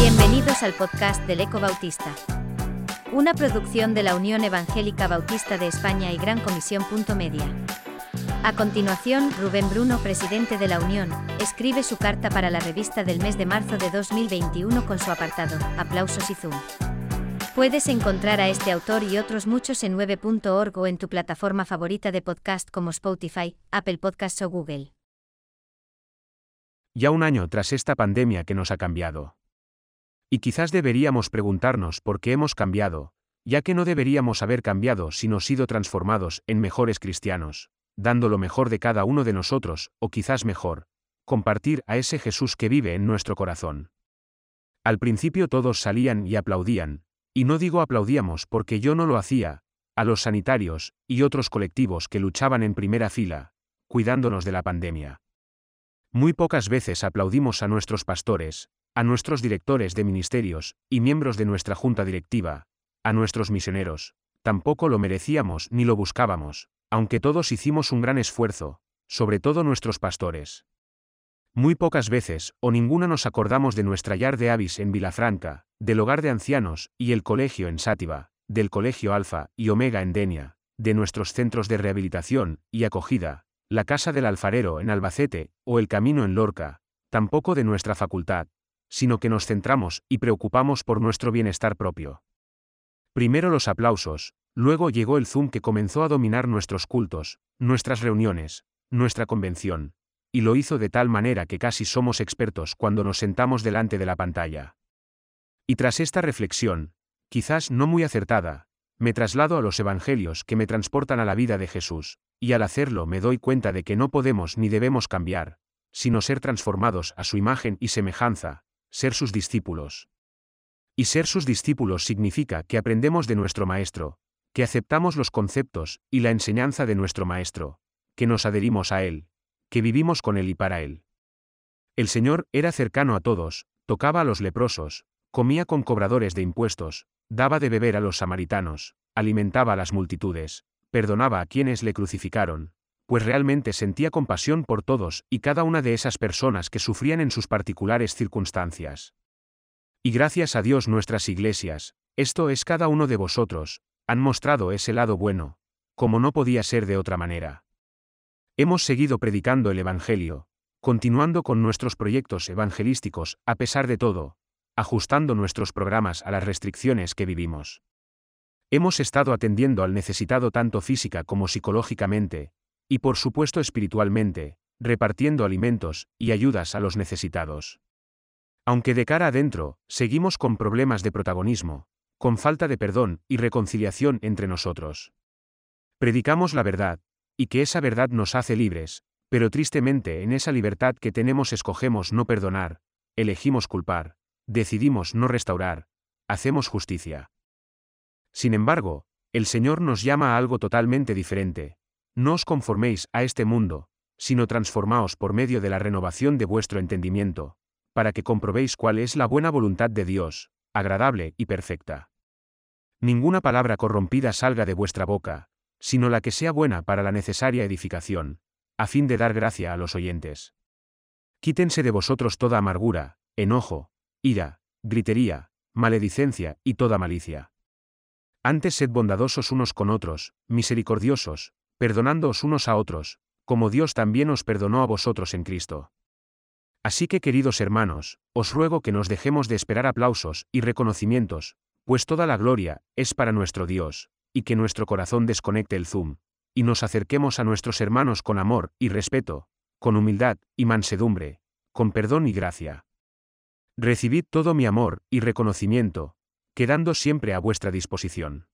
Bienvenidos al podcast del Eco Bautista. Una producción de la Unión Evangélica Bautista de España y Gran Comisión. Media. A continuación, Rubén Bruno, presidente de la Unión, escribe su carta para la revista del mes de marzo de 2021 con su apartado, Aplausos y Zoom. Puedes encontrar a este autor y otros muchos en 9.org o en tu plataforma favorita de podcast como Spotify, Apple Podcasts o Google. Ya un año tras esta pandemia que nos ha cambiado. Y quizás deberíamos preguntarnos por qué hemos cambiado, ya que no deberíamos haber cambiado sino sido transformados en mejores cristianos, dando lo mejor de cada uno de nosotros, o quizás mejor, compartir a ese Jesús que vive en nuestro corazón. Al principio todos salían y aplaudían, y no digo aplaudíamos porque yo no lo hacía, a los sanitarios y otros colectivos que luchaban en primera fila, cuidándonos de la pandemia. Muy pocas veces aplaudimos a nuestros pastores, a nuestros directores de ministerios y miembros de nuestra junta directiva, a nuestros misioneros, tampoco lo merecíamos ni lo buscábamos, aunque todos hicimos un gran esfuerzo, sobre todo nuestros pastores. Muy pocas veces, o ninguna nos acordamos de nuestra yard de Avis en Vilafranca, del hogar de ancianos y el colegio en Sátiva, del colegio Alfa y Omega en Denia, de nuestros centros de rehabilitación y acogida, la casa del alfarero en Albacete o el camino en Lorca, tampoco de nuestra facultad, sino que nos centramos y preocupamos por nuestro bienestar propio. Primero los aplausos, luego llegó el Zoom que comenzó a dominar nuestros cultos, nuestras reuniones, nuestra convención, y lo hizo de tal manera que casi somos expertos cuando nos sentamos delante de la pantalla. Y tras esta reflexión, quizás no muy acertada, me traslado a los evangelios que me transportan a la vida de Jesús, y al hacerlo me doy cuenta de que no podemos ni debemos cambiar, sino ser transformados a su imagen y semejanza, ser sus discípulos. Y ser sus discípulos significa que aprendemos de nuestro Maestro, que aceptamos los conceptos y la enseñanza de nuestro Maestro, que nos adherimos a Él, que vivimos con Él y para Él. El Señor era cercano a todos, tocaba a los leprosos, comía con cobradores de impuestos, daba de beber a los samaritanos, alimentaba a las multitudes, perdonaba a quienes le crucificaron, pues realmente sentía compasión por todos y cada una de esas personas que sufrían en sus particulares circunstancias. Y gracias a Dios nuestras iglesias, esto es cada uno de vosotros, han mostrado ese lado bueno, como no podía ser de otra manera. Hemos seguido predicando el Evangelio, continuando con nuestros proyectos evangelísticos, a pesar de todo, ajustando nuestros programas a las restricciones que vivimos. Hemos estado atendiendo al necesitado tanto física como psicológicamente, y por supuesto espiritualmente, repartiendo alimentos y ayudas a los necesitados. Aunque de cara adentro, seguimos con problemas de protagonismo, con falta de perdón y reconciliación entre nosotros. Predicamos la verdad, y que esa verdad nos hace libres, pero tristemente en esa libertad que tenemos escogemos no perdonar, elegimos culpar, decidimos no restaurar, hacemos justicia. Sin embargo, el Señor nos llama a algo totalmente diferente, no os conforméis a este mundo, sino transformaos por medio de la renovación de vuestro entendimiento, para que comprobéis cuál es la buena voluntad de Dios, agradable y perfecta. Ninguna palabra corrompida salga de vuestra boca, sino la que sea buena para la necesaria edificación, a fin de dar gracia a los oyentes. Quítense de vosotros toda amargura, enojo, ira, gritería, maledicencia y toda malicia. Antes sed bondadosos unos con otros, misericordiosos, perdonándoos unos a otros, como Dios también os perdonó a vosotros en Cristo. Así que queridos hermanos, os ruego que nos dejemos de esperar aplausos y reconocimientos, pues toda la gloria es para nuestro Dios, y que nuestro corazón desconecte el zoom, y nos acerquemos a nuestros hermanos con amor y respeto, con humildad y mansedumbre, con perdón y gracia. Recibid todo mi amor y reconocimiento, quedando siempre a vuestra disposición.